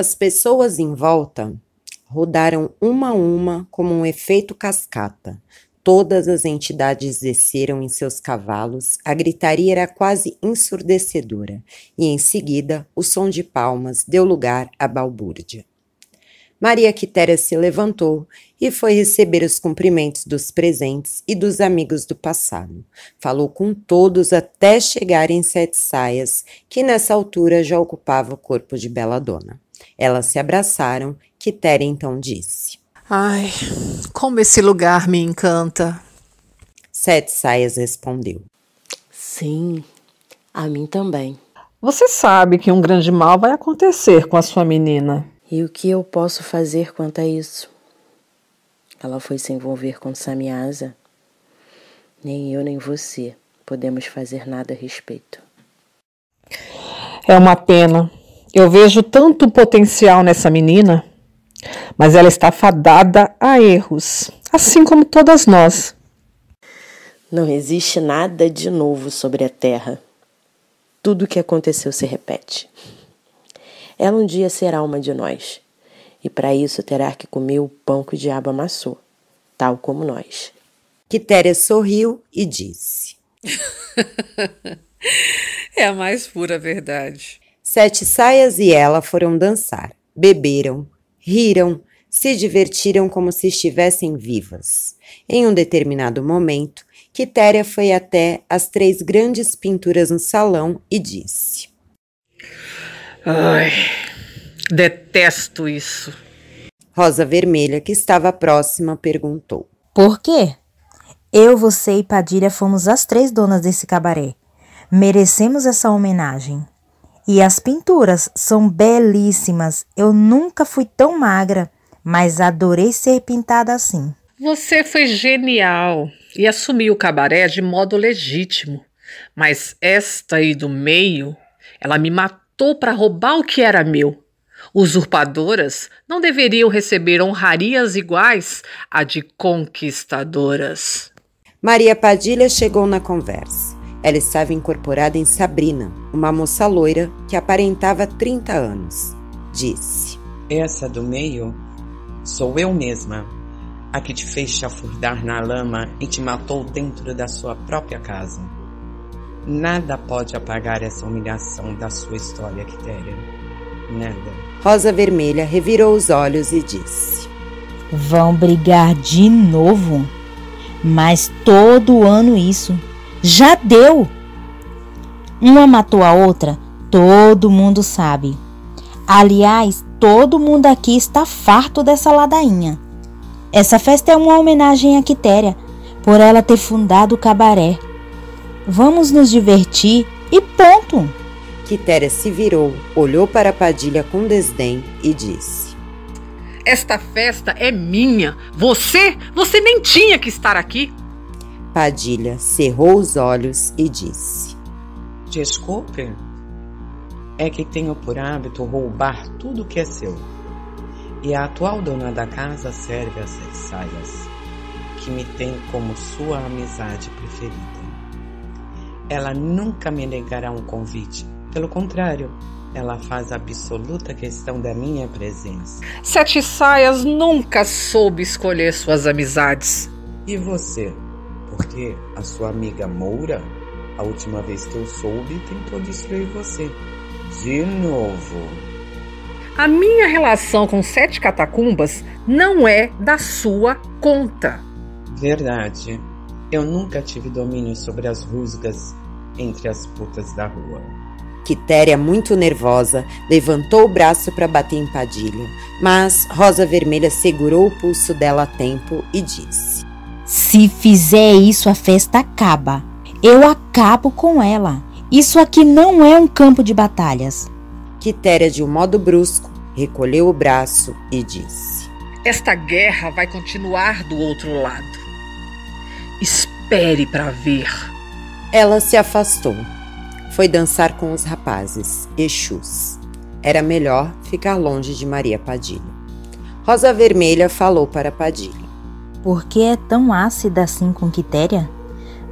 As pessoas em volta rodaram uma a uma como um efeito cascata. Todas as entidades desceram em seus cavalos, a gritaria era quase ensurdecedora, e em seguida o som de palmas deu lugar à balbúrdia. Maria Quitéria se levantou e foi receber os cumprimentos dos presentes e dos amigos do passado. Falou com todos até chegar em Sete Saias, que nessa altura já ocupava o corpo de Bela Dona. Elas se abraçaram, Quitéria então disse: Ai, como esse lugar me encanta. Sete Saias respondeu: Sim, a mim também. Você sabe que um grande mal vai acontecer com a sua menina. E o que eu posso fazer quanto a isso? Ela foi se envolver com Samiasa. Nem eu nem você podemos fazer nada a respeito. É uma pena. Eu vejo tanto potencial nessa menina, mas ela está fadada a erros, assim como todas nós. Não existe nada de novo sobre a Terra. Tudo o que aconteceu se repete. Ela um dia será uma de nós, e para isso terá que comer o pão que o diabo amassou, tal como nós. Quitéria sorriu e disse: É a mais pura verdade. Sete Saias e ela foram dançar, beberam, riram, se divertiram como se estivessem vivas. Em um determinado momento, Quitéria foi até as três grandes pinturas no salão e disse: Ai, detesto isso. Rosa Vermelha, que estava próxima, perguntou: Por quê? Eu, você e Padilha fomos as três donas desse cabaré. Merecemos essa homenagem. E as pinturas são belíssimas. Eu nunca fui tão magra, mas adorei ser pintada assim. Você foi genial e assumiu o cabaré de modo legítimo. Mas esta aí do meio, ela me matou para roubar o que era meu. Usurpadoras não deveriam receber honrarias iguais à de conquistadoras. Maria Padilha chegou na conversa. Ela estava incorporada em Sabrina, uma moça loira que aparentava 30 anos. Disse: Essa do meio sou eu mesma, a que te fez chafurdar na lama e te matou dentro da sua própria casa. Nada pode apagar essa humilhação da sua história, Quitéria. Nada. Rosa Vermelha revirou os olhos e disse: Vão brigar de novo? Mas todo ano isso. Já deu! Uma matou a outra, todo mundo sabe. Aliás, todo mundo aqui está farto dessa ladainha. Essa festa é uma homenagem a Quitéria, por ela ter fundado o cabaré vamos nos divertir e ponto. Quitéria se virou, olhou para Padilha com desdém e disse: Esta festa é minha. Você, você nem tinha que estar aqui. Padilha cerrou os olhos e disse: Desculpe, é que tenho por hábito roubar tudo que é seu. E a atual dona da casa serve as saias, que me tem como sua amizade preferida ela nunca me negará um convite. Pelo contrário, ela faz absoluta questão da minha presença. Sete Saias nunca soube escolher suas amizades. E você? Porque a sua amiga Moura, a última vez que eu soube, tentou destruir você. De novo. A minha relação com Sete Catacumbas não é da sua conta. Verdade. Eu nunca tive domínio sobre as rusgas entre as putas da rua. Quitéria, muito nervosa, levantou o braço para bater em Padilha, mas Rosa Vermelha segurou o pulso dela a tempo e disse: Se fizer isso, a festa acaba. Eu acabo com ela. Isso aqui não é um campo de batalhas. Quitéria, de um modo brusco, recolheu o braço e disse: Esta guerra vai continuar do outro lado. Espere para ver. Ela se afastou. Foi dançar com os rapazes, Exus. Era melhor ficar longe de Maria Padilha. Rosa Vermelha falou para Padilha. Por que é tão ácida assim com Quitéria?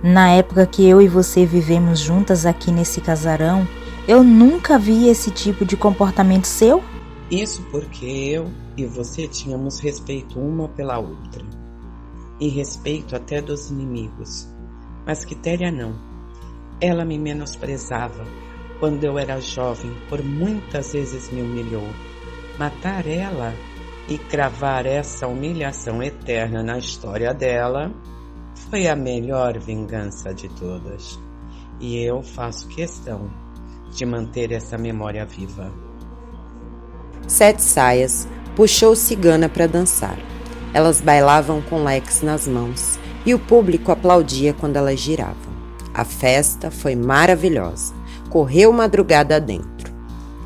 Na época que eu e você vivemos juntas aqui nesse casarão, eu nunca vi esse tipo de comportamento seu. Isso porque eu e você tínhamos respeito uma pela outra. E respeito até dos inimigos. Mas Quitéria não. Ela me menosprezava quando eu era jovem, por muitas vezes me humilhou. Matar ela e cravar essa humilhação eterna na história dela foi a melhor vingança de todas. E eu faço questão de manter essa memória viva. Sete Saias puxou Cigana para dançar. Elas bailavam com Lex nas mãos e o público aplaudia quando elas giravam. A festa foi maravilhosa. Correu madrugada dentro.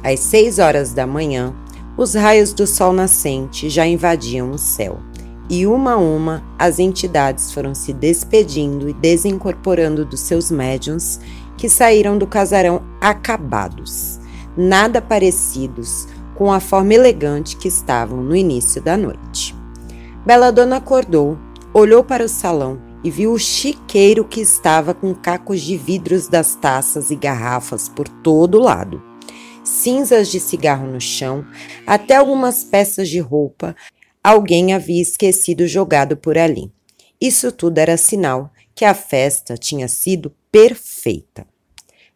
Às seis horas da manhã, os raios do sol nascente já invadiam o céu, e uma a uma as entidades foram se despedindo e desincorporando dos seus médiuns que saíram do casarão acabados, nada parecidos com a forma elegante que estavam no início da noite. Dona acordou, olhou para o salão e viu o chiqueiro que estava com cacos de vidros das taças e garrafas por todo lado, cinzas de cigarro no chão, até algumas peças de roupa alguém havia esquecido jogado por ali. Isso tudo era sinal que a festa tinha sido perfeita.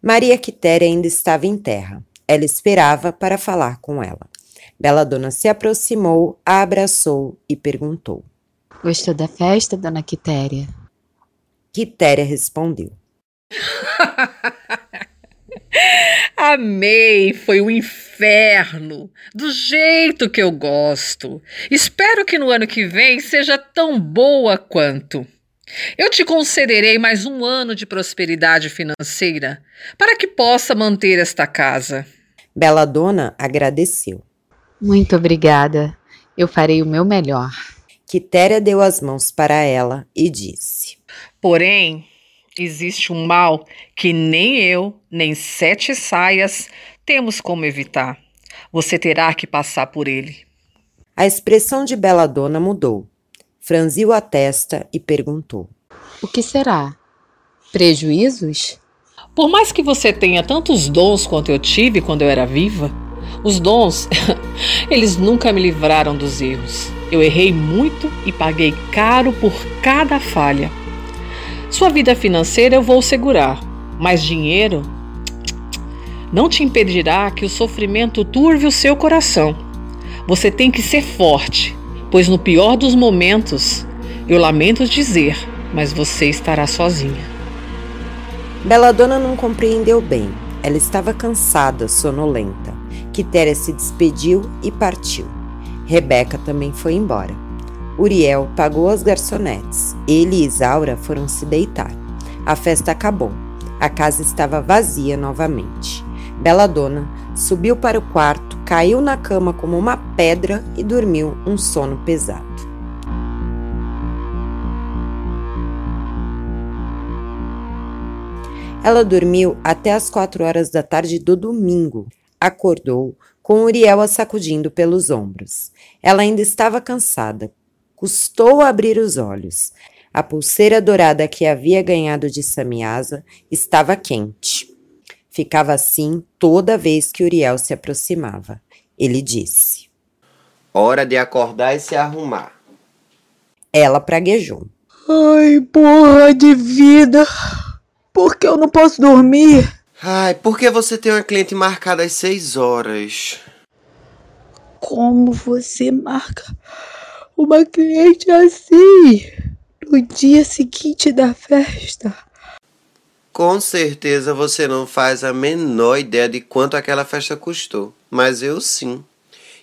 Maria Quitéria ainda estava em terra. Ela esperava para falar com ela. Bela Dona se aproximou, a abraçou e perguntou: Gostou da festa, Dona Quitéria? Quitéria respondeu: Amei, foi um inferno, do jeito que eu gosto. Espero que no ano que vem seja tão boa quanto. Eu te concederei mais um ano de prosperidade financeira para que possa manter esta casa. Bela Dona agradeceu. Muito obrigada. Eu farei o meu melhor. Quitéria deu as mãos para ela e disse: Porém, existe um mal que nem eu, nem sete saias temos como evitar. Você terá que passar por ele. A expressão de Bela Dona mudou franziu a testa e perguntou: O que será? Prejuízos? Por mais que você tenha tantos dons quanto eu tive quando eu era viva, os dons, eles nunca me livraram dos erros. Eu errei muito e paguei caro por cada falha. Sua vida financeira eu vou segurar, mas dinheiro não te impedirá que o sofrimento turve o seu coração. Você tem que ser forte, pois no pior dos momentos, eu lamento dizer, mas você estará sozinha. Bela Dona não compreendeu bem. Ela estava cansada, sonolenta. Quitéria se despediu e partiu. Rebeca também foi embora. Uriel pagou as garçonetes. Ele e Isaura foram se deitar. A festa acabou. A casa estava vazia novamente. Bela Dona subiu para o quarto, caiu na cama como uma pedra e dormiu um sono pesado. Ela dormiu até as quatro horas da tarde do domingo. Acordou com Uriel a sacudindo pelos ombros. Ela ainda estava cansada. Custou abrir os olhos. A pulseira dourada que havia ganhado de Samiasa estava quente. Ficava assim toda vez que Uriel se aproximava. Ele disse: Hora de acordar e se arrumar. Ela praguejou. Ai, porra de vida! Por que eu não posso dormir? Ai, porque você tem uma cliente marcada às seis horas. Como você marca uma cliente assim? No dia seguinte da festa? Com certeza você não faz a menor ideia de quanto aquela festa custou, mas eu sim.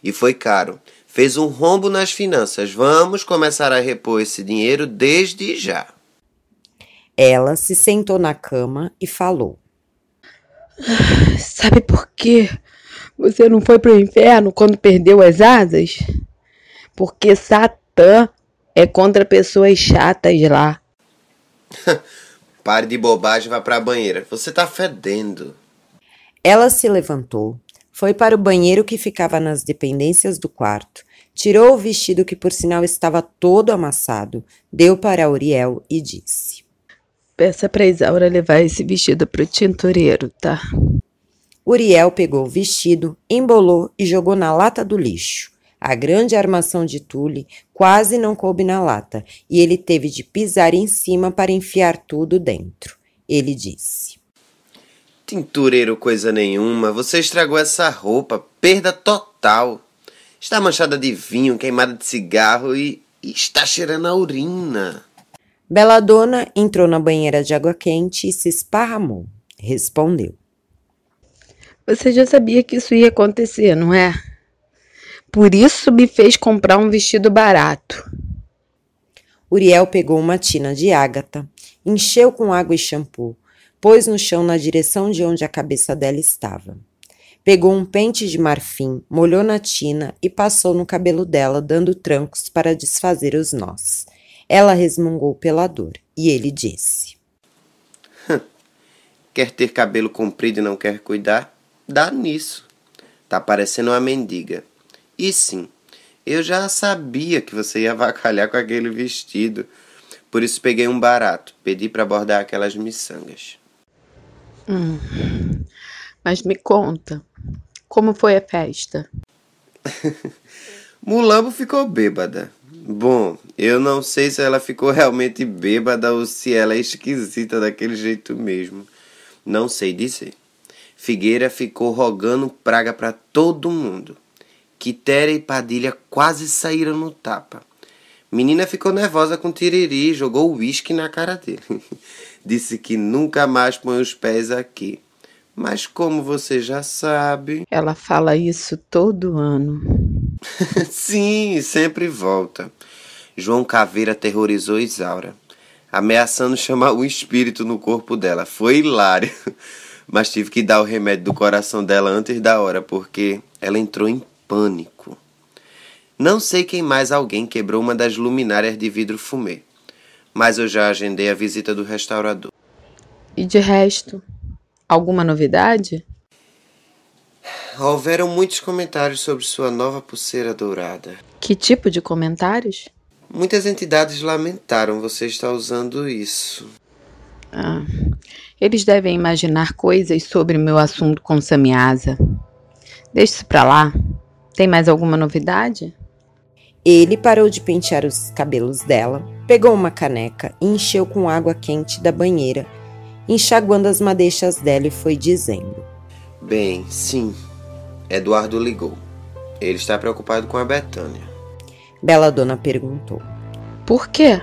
E foi caro. Fez um rombo nas finanças. Vamos começar a repor esse dinheiro desde já. Ela se sentou na cama e falou: Sabe por quê? Você não foi pro inferno quando perdeu as asas? Porque Satã é contra pessoas chatas lá. Pare de bobagem e vá para a banheira. Você tá fedendo. Ela se levantou, foi para o banheiro que ficava nas dependências do quarto, tirou o vestido que por sinal estava todo amassado, deu para Uriel e disse: Peça para Isaura levar esse vestido pro tintureiro, tá? Uriel pegou o vestido, embolou e jogou na lata do lixo. A grande armação de tule quase não coube na lata e ele teve de pisar em cima para enfiar tudo dentro. Ele disse: Tintureiro coisa nenhuma, você estragou essa roupa, perda total. Está manchada de vinho, queimada de cigarro e, e está cheirando a urina. Beladona entrou na banheira de água quente e se esparramou. Respondeu: Você já sabia que isso ia acontecer, não é? Por isso me fez comprar um vestido barato. Uriel pegou uma tina de ágata, encheu com água e shampoo, pôs no chão na direção de onde a cabeça dela estava. Pegou um pente de marfim, molhou na tina e passou no cabelo dela, dando trancos para desfazer os nós. Ela resmungou pela dor e ele disse: Quer ter cabelo comprido e não quer cuidar? Dá nisso. Tá parecendo uma mendiga. E sim, eu já sabia que você ia avacalhar com aquele vestido. Por isso peguei um barato, pedi para bordar aquelas miçangas. Hum, mas me conta, como foi a festa? Mulambo ficou bêbada. Bom, eu não sei se ela ficou realmente bêbada ou se ela é esquisita daquele jeito mesmo. Não sei dizer. Figueira ficou rogando praga para todo mundo. Quitéria e Padilha quase saíram no tapa. Menina ficou nervosa com Tiriri e jogou uísque na cara dele. Disse que nunca mais põe os pés aqui. Mas como você já sabe. Ela fala isso todo ano. Sim, sempre volta. João Caveira aterrorizou Isaura, ameaçando chamar o espírito no corpo dela. Foi hilário. Mas tive que dar o remédio do coração dela antes da hora, porque ela entrou em pânico. Não sei quem mais alguém quebrou uma das luminárias de vidro fumê, mas eu já agendei a visita do restaurador. E de resto, alguma novidade? Houveram muitos comentários sobre sua nova pulseira dourada. Que tipo de comentários? Muitas entidades lamentaram você estar usando isso. Ah, eles devem imaginar coisas sobre meu assunto com Samiasa. Deixa isso pra lá. Tem mais alguma novidade? Ele parou de pentear os cabelos dela, pegou uma caneca e encheu com água quente da banheira, enxaguando as madeixas dela e foi dizendo: Bem, sim. Eduardo ligou. Ele está preocupado com a Betânia. Bela Dona perguntou: Por quê?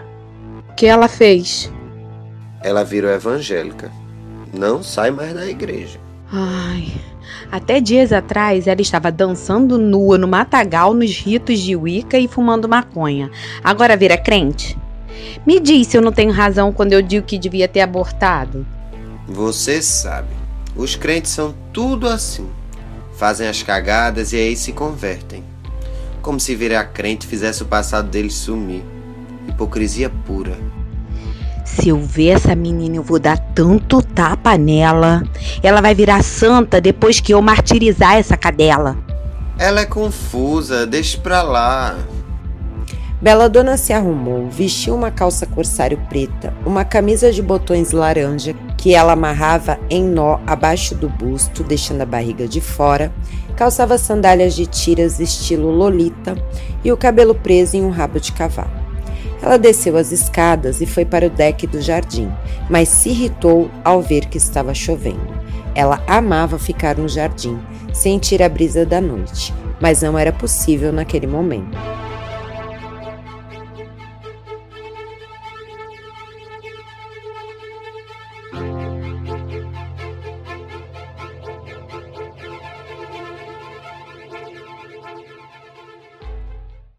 O que ela fez? Ela virou evangélica. Não sai mais da igreja. Ai, até dias atrás ela estava dançando nua no matagal nos ritos de Wicca e fumando maconha. Agora vira crente? Me diz se eu não tenho razão quando eu digo que devia ter abortado. Você sabe, os crentes são tudo assim. Fazem as cagadas e aí se convertem. Como se virar crente fizesse o passado deles sumir. Hipocrisia pura. Se eu ver essa menina, eu vou dar tanto tapa nela. Ela vai virar santa depois que eu martirizar essa cadela. Ela é confusa, deixe pra lá. Bela Dona se arrumou, vestiu uma calça corsário preta, uma camisa de botões laranja que ela amarrava em nó abaixo do busto, deixando a barriga de fora, calçava sandálias de tiras estilo lolita e o cabelo preso em um rabo de cavalo. Ela desceu as escadas e foi para o deck do jardim, mas se irritou ao ver que estava chovendo. Ela amava ficar no jardim, sentir a brisa da noite, mas não era possível naquele momento.